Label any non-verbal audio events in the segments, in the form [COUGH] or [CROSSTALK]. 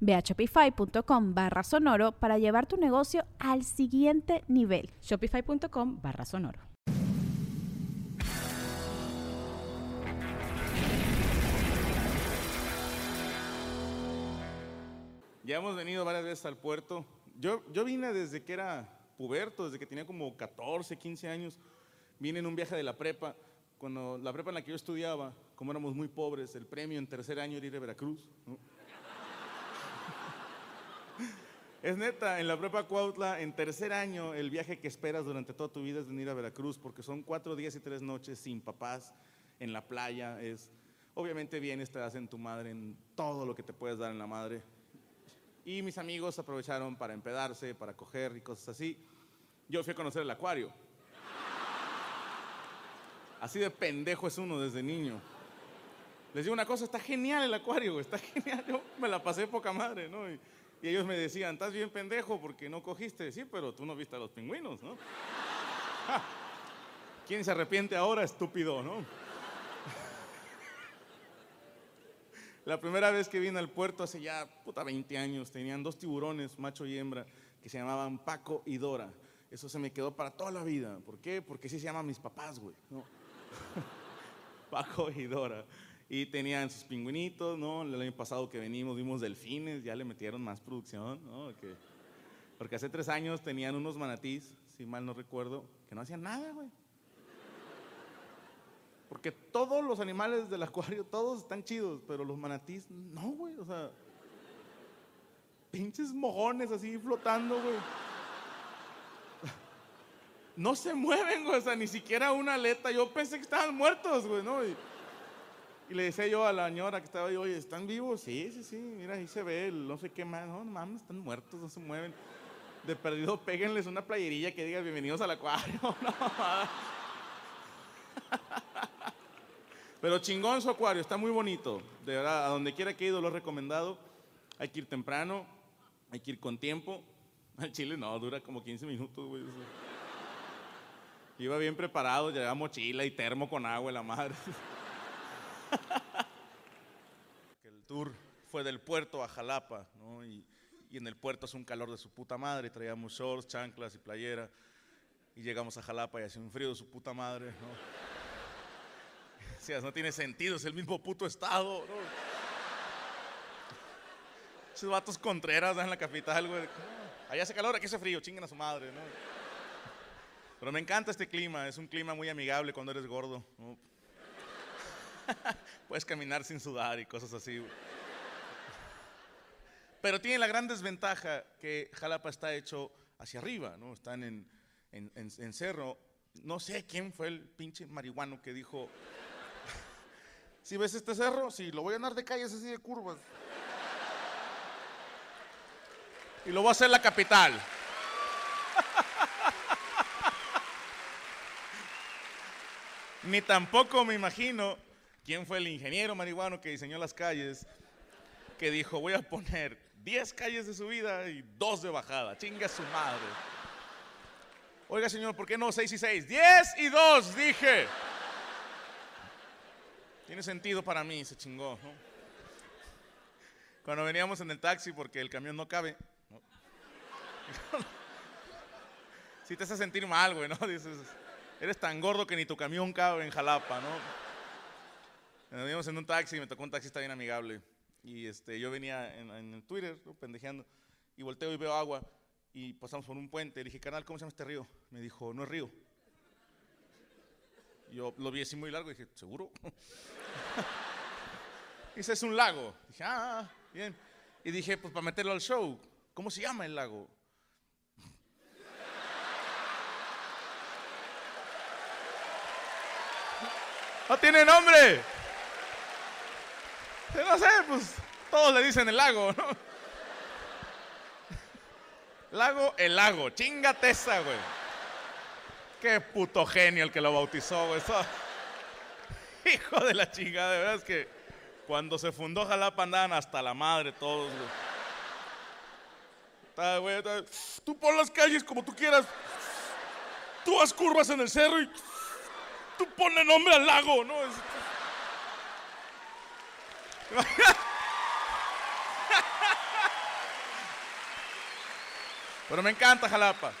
Ve a shopify.com barra sonoro para llevar tu negocio al siguiente nivel. Shopify.com barra sonoro. Ya hemos venido varias veces al puerto. Yo, yo vine desde que era puberto, desde que tenía como 14, 15 años. Vine en un viaje de la prepa. Cuando la prepa en la que yo estudiaba, como éramos muy pobres, el premio en tercer año era ir a Veracruz. ¿no? Es neta, en la prepa Cuautla, en tercer año, el viaje que esperas durante toda tu vida es venir a Veracruz, porque son cuatro días y tres noches sin papás, en la playa. Es, obviamente vienes, te das en tu madre, en todo lo que te puedes dar en la madre. Y mis amigos aprovecharon para empedarse, para coger y cosas así. Yo fui a conocer el acuario. Así de pendejo es uno desde niño. Les digo una cosa, está genial el acuario, está genial. Yo me la pasé poca madre, ¿no? Y ellos me decían, estás bien pendejo porque no cogiste. Sí, pero tú no viste a los pingüinos, ¿no? [LAUGHS] ¿Quién se arrepiente ahora, estúpido, no? [LAUGHS] La primera vez que vine al puerto hace ya, puta, 20 años, tenían dos tiburones, macho y hembra, que se llamaban Paco y Dora. Eso se me quedó para toda la vida. ¿Por qué? Porque sí se llaman mis papás, güey. [LAUGHS] Paco y Dora. Y tenían sus pingüinitos, ¿no? El año pasado que venimos vimos delfines, ya le metieron más producción, ¿no? Que- porque hace tres años tenían unos manatís, si mal no recuerdo, que no hacían nada, güey. Porque todos los animales del acuario, todos están chidos, pero los manatís, no, güey, o sea. Pinches mojones así flotando, güey. No se mueven, güey, o sea, ni siquiera una aleta. Yo pensé que estaban muertos, güey, ¿no? Y le decía yo a la señora que estaba ahí, oye, ¿están vivos? Sí, sí, sí, mira, ahí se ve el no sé qué más. No, no mames, están muertos, no se mueven. De perdido, péguenles una playerilla que diga bienvenidos al acuario. [LAUGHS] No. Pero chingón su acuario, está muy bonito. De verdad, a donde quiera que he ido lo recomendado. Hay que ir temprano, hay que ir con tiempo. Al chile no, dura como 15 minutos, güey. Iba bien preparado, llevaba mochila y termo con agua, la madre. [LAUGHS] El tour fue del puerto a Jalapa, ¿no? Y, y en el puerto hace un calor de su puta madre, traíamos shorts, chanclas y playera. Y llegamos a Jalapa y hace un frío de su puta madre, ¿no? [LAUGHS] No tiene sentido, es el mismo puto estado, ¿no? Esos vatos contreras en la capital, güey. Allá hace calor, aquí hace frío, chinguen a su madre, ¿no? Pero me encanta este clima, es un clima muy amigable cuando eres gordo, ¿no? [LAUGHS] Puedes caminar sin sudar y cosas así. Pero tiene la gran desventaja que Jalapa está hecho hacia arriba, ¿no? Están en, en, en- en cerro. No sé quién fue el pinche marihuano que dijo, [LAUGHS] si ves este cerro, sí, lo voy a andar de calles así de curvas. Y lo voy a hacer la capital. [LAUGHS] Ni tampoco me imagino quién fue el ingeniero marihuano que diseñó las calles, que dijo, voy a poner 10 calles de subida y 2 de bajada. Chinga su madre. Oiga, señor, ¿por qué no 6 y 6? 10 y 2, dije. Tiene sentido para mí, se chingó. Cuando veníamos en el taxi, porque el camión no cabe. Si [LAUGHS] te hace sentir mal, güey, ¿no? Dices, eres tan gordo que ni tu camión cabe en Jalapa, ¿no? Nos veníamos en un taxi y me tocó un taxista bien amigable. Y este, yo venía en, el Twitter, pendejeando, y volteo y veo agua. Y pasamos por un puente. Le dije, canal, ¿cómo se llama este río? Me dijo, no es río. Yo lo vi así muy largo y dije, ¿seguro? [LAUGHS] Dice, es un lago. Dije, ah, bien. Y dije, pues para meterlo al show, ¿cómo se llama el lago? [LAUGHS] No tiene nombre. No sé, pues todos le dicen el lago, ¿no? Lago, el lago. Chingate esa, güey. Qué puto genio el que lo bautizó, güey. [LAUGHS] Hijo de la chingada, de verdad es que cuando se fundó Jalapa andaban hasta la madre todos, güey. Tú pon las calles como tú quieras. Tú haz curvas en el cerro y tú ponle nombre al lago, ¿no? [LAUGHS] Pero me encanta Jalapa.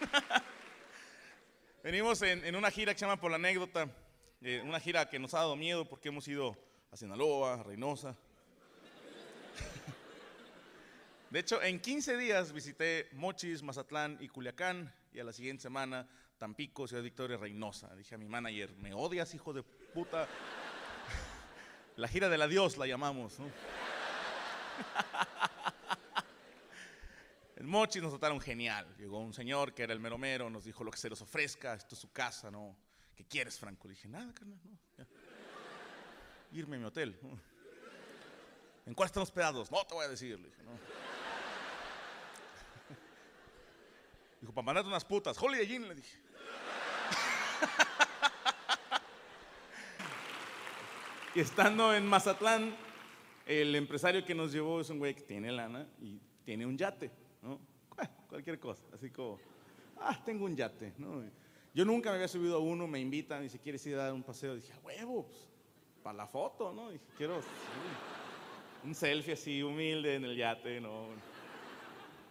[LAUGHS] Venimos en, una gira que se llama Por la Anécdota. Eh, una gira que nos ha dado miedo porque hemos ido a Sinaloa, a Reynosa. [LAUGHS] De hecho, en 15 días visité Mochis, Mazatlán y Culiacán. Y a la siguiente semana, Tampico, Ciudad Victoria, Reynosa. Dije a mi manager, ¿me odias, hijo de puta? La gira del adiós la llamamos. ¿no? El Mochi nos trataron genial. Llegó un señor que era el mero mero, nos dijo lo que se les ofrezca, esto es su casa, ¿no? ¿Qué quieres, Franco? Le dije, nada, carnal, no. Irme a mi hotel. ¿En cuál están hospedados? No te voy a decir, le dije, no. Dijo, para mandarte unas putas. Holly Jean, le dije. [LAUGHS] y estando en Mazatlán, el empresario que nos llevó es un güey que tiene lana y tiene un yate. ¿no? cualquier cosa, así como, ah, tengo un yate, ¿no? Yo nunca me había subido a uno, me invitan y si quieres ir a dar un paseo, dije, huevos, pues, para la foto, ¿no? Dije, quiero un selfie así, humilde en el yate, ¿no?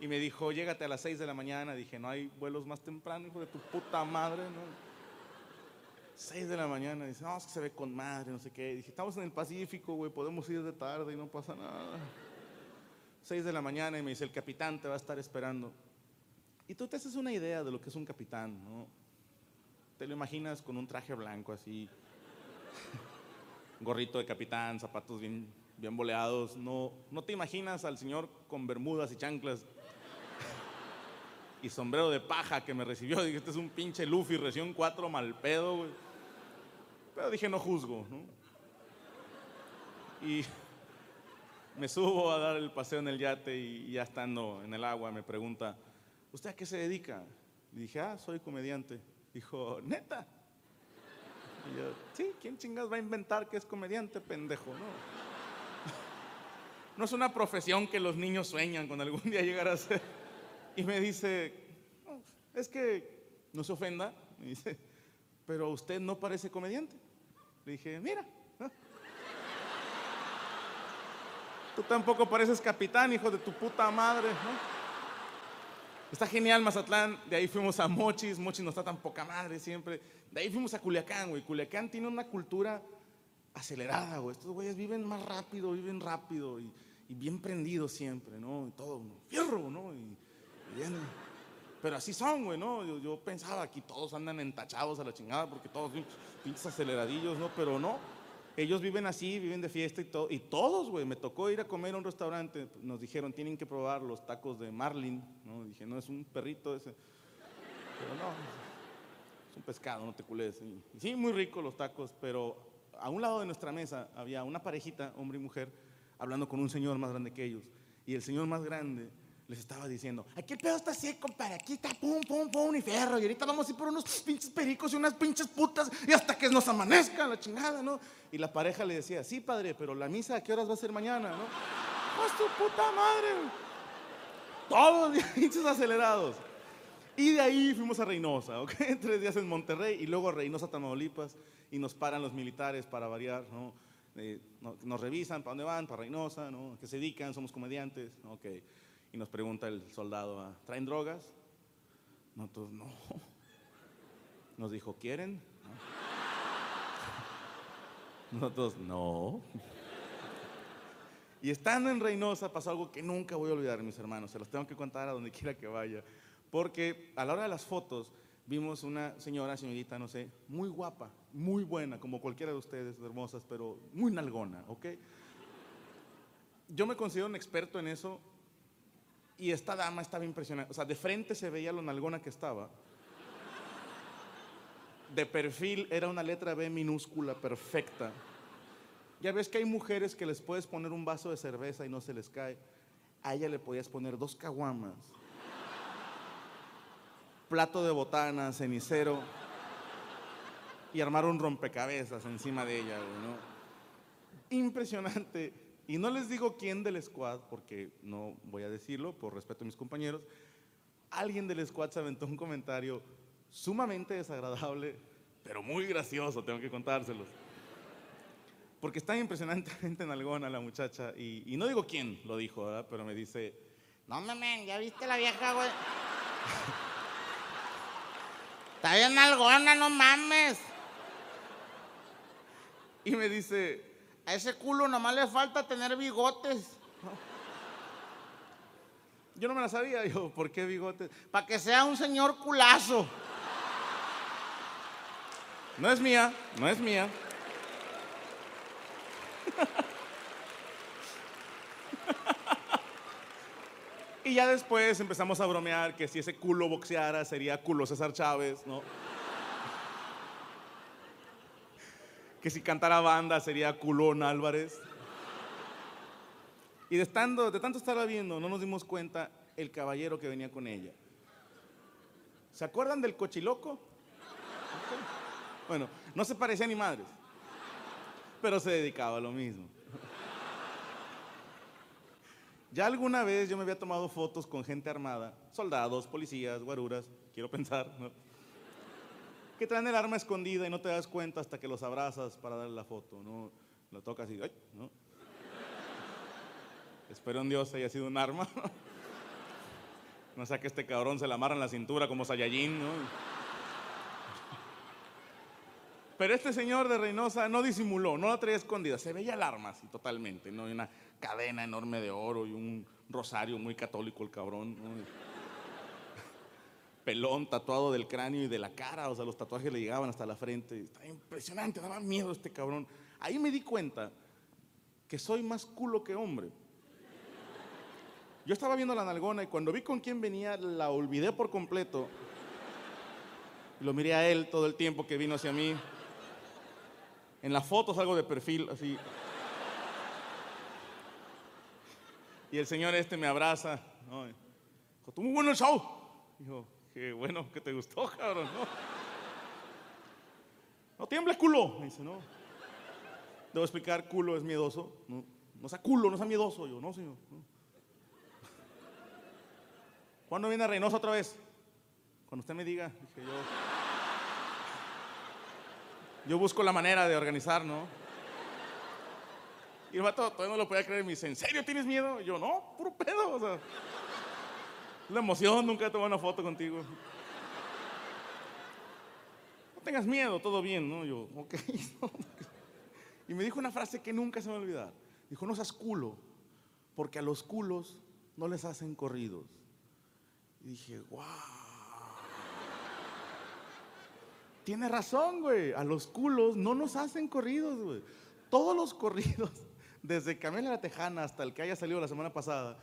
Y me dijo, llégate a las 6 de la mañana. Dije, no hay vuelos más temprano, hijo de tu puta madre, ¿no? 6 de la mañana, dice, no, es que se ve con madre, no sé qué. Dije, estamos en el Pacífico, güey, podemos ir de tarde y no pasa nada. 6 de la mañana y me dice, el capitán te va a estar esperando. Y tú te haces una idea de lo que es un capitán, ¿no? Te lo imaginas con un traje blanco así, [LAUGHS] gorrito de capitán, zapatos bien, bien boleados. No, no te imaginas al señor con bermudas y chanclas [LAUGHS] y sombrero de paja que me recibió. Dije, este es un pinche Luffy, recién cuatro mal pedo, güey. Pero dije, no juzgo, ¿no? Y me subo a dar el paseo en el yate y ya estando en el agua me pregunta, ¿usted a qué se dedica? Le dije, ah, soy comediante. Dijo, neta. Y yo, sí, ¿quién chingas va a inventar que es comediante, pendejo? No. No es una profesión que los niños sueñan con algún día llegar a ser. Y me dice, es que no se ofenda, me dice, pero usted no parece comediante. Dije, mira. Tú tampoco pareces capitán, hijo de tu puta madre, ¿no? Está genial Mazatlán, de ahí fuimos a Mochis, Mochis no está tan poca madre siempre. De ahí fuimos a Culiacán, güey. Culiacán tiene una cultura acelerada, güey. Estos güeyes viven más rápido, viven rápido y, bien prendidos siempre, ¿no? Y todo, fierro, ¿no? Y, pero así son, güey, ¿no? Yo, pensaba aquí todos andan entachados a la chingada porque todos pinches aceleradillos, ¿no? Pero no ellos viven así, viven de fiesta y todo. Y todos, güey, me tocó ir a comer a un restaurante. Nos dijeron, tienen que probar los tacos de Marlin. ¿no? Dije, no, es un perrito ese. Pero no, es un pescado, no te culés. Sí, muy rico los tacos, pero a un lado de nuestra mesa había una parejita, hombre y mujer, hablando con un señor más grande que ellos. Y el señor más grande les estaba diciendo, aquí el pedo está así, compadre, aquí está pum, pum, pum, y fierro, y ahorita vamos a ir por unos pinches pericos y unas pinches putas, y hasta que nos amanezca la chingada, ¿no? Y la pareja le decía, sí, padre, pero la misa a qué horas va a ser mañana, ¿no? ¡Pues tu puta madre! Todos [LAUGHS] pinches acelerados. Y de ahí fuimos a Reynosa, ¿ok? [LAUGHS] Tres días en Monterrey y luego a Reynosa, Tamaulipas, y nos paran los militares para variar, ¿no? Eh, nos revisan, ¿para dónde van? Para Reynosa, ¿no? ¿Qué se dedican? Somos comediantes, ¿ok? Y nos pregunta el soldado, ah, ¿traen drogas? Nosotros no. Nos dijo, ¿quieren? [LAUGHS] Nosotros no. Y estando en Reynosa pasó algo que nunca voy a olvidar, mis hermanos. Se los tengo que contar a donde [LAUGHS] quiera que vaya. Porque a la hora de las fotos vimos una señora, señorita, no sé, muy guapa, muy buena, como cualquiera de ustedes, hermosas, pero muy nalgona, ¿ok? Yo me considero un experto en eso y esta dama estaba impresionante. O sea, de frente se veía lo nalgona que estaba. De perfil era una letra B minúscula, perfecta. Ya ves que hay mujeres que les puedes poner un vaso de cerveza y no se les cae. A ella le podías poner dos caguamas, plato de botana, cenicero y armar un rompecabezas encima de ella. ¿no? Impresionante. Y no les digo quién del squad, porque no voy a decirlo por respeto a mis compañeros. Alguien del squad se aventó un comentario sumamente desagradable, pero muy gracioso, tengo que contárselos. Porque está impresionantemente en algona la muchacha, y, no digo quién lo dijo, ¿verdad? pero me dice, no mames, ya viste la vieja, güey. [LAUGHS] está bien algona, no mames. Y me dice, a ese culo nomás le falta tener bigotes. Yo no me la sabía, yo, ¿por qué bigotes? Para que sea un señor culazo. No es mía, no es mía. y ya después empezamos a bromear que si ese culo boxeara sería culo César Chávez, ¿no? Que si cantara banda sería culón Álvarez. Y de, estando, de tanto estarla viendo, no nos dimos cuenta el caballero que venía con ella. ¿Se acuerdan del cochiloco? Bueno, no se parecía ni madres, pero se dedicaba a lo mismo. Ya alguna vez yo me había tomado fotos con gente armada, soldados, policías, guaruras, quiero pensar, ¿no? Que traen el arma escondida y no te das cuenta hasta que los abrazas para darle la foto, ¿no? Lo tocas y, ¡ay! ¿no? [LAUGHS] Espero en Dios haya sido un arma. No sea que este cabrón se la amarra en la cintura como Saiyajin, ¿no? Pero este señor de Reynosa no disimuló, no la traía escondida, se veía el arma así totalmente, ¿no? Y una cadena enorme de oro y un rosario muy católico el cabrón, Pelón tatuado del cráneo y de la cara, o sea, los tatuajes le llegaban hasta la frente. Está impresionante, daba miedo este cabrón. Ahí me di cuenta que soy más culo que hombre. Yo estaba viendo la nalgona y cuando vi con quién venía, la olvidé por completo. Lo miré a él todo el tiempo que vino hacia mí. En la foto salgo de perfil, así. Y el señor este me abraza. ¿no? Dijo, muy bueno el show. Dijo, qué bueno que te gustó, cabrón. No, no tiembles, culo. Me dice, no. Debo explicar, culo es miedoso. No, no sea culo, no sea miedoso. Yo, no, señor. ¿Cuándo viene Reynosa otra vez? Cuando usted me diga. Dije yo. Yo busco la manera de organizar, ¿no? Y el vato todavía no lo podía creer. Me dice, ¿en serio tienes miedo? Y yo, no, puro pedo. O sea, la emoción, nunca tomado una foto contigo. No tengas miedo, todo bien, ¿no? Yo, ok. [LAUGHS] y me dijo una frase que nunca se me va a olvidar. Dijo, no seas culo, porque a los culos no les hacen corridos. Y dije, wow. Tiene razón, güey. A los culos no nos hacen corridos, güey. Todos los corridos, [LAUGHS] desde Camila la Tejana hasta el que haya salido la semana pasada,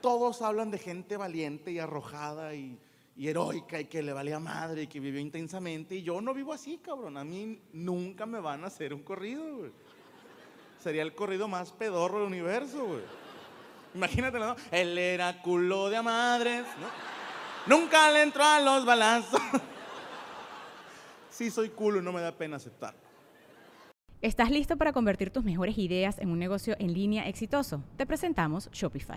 todos hablan de gente valiente y arrojada y, heroica y que le valía madre y que vivió intensamente. Y yo no vivo así, cabrón. A mí nunca me van a hacer un corrido, güey. Sería el corrido más pedorro del universo, güey. Imagínate, ¿no? Él era culo de madres, ¿no? Nunca le entró a los balazos [LAUGHS] sí soy culo y no me da pena aceptar. ¿Estás listo para convertir tus mejores ideas en un negocio en línea exitoso? Te presentamos Shopify.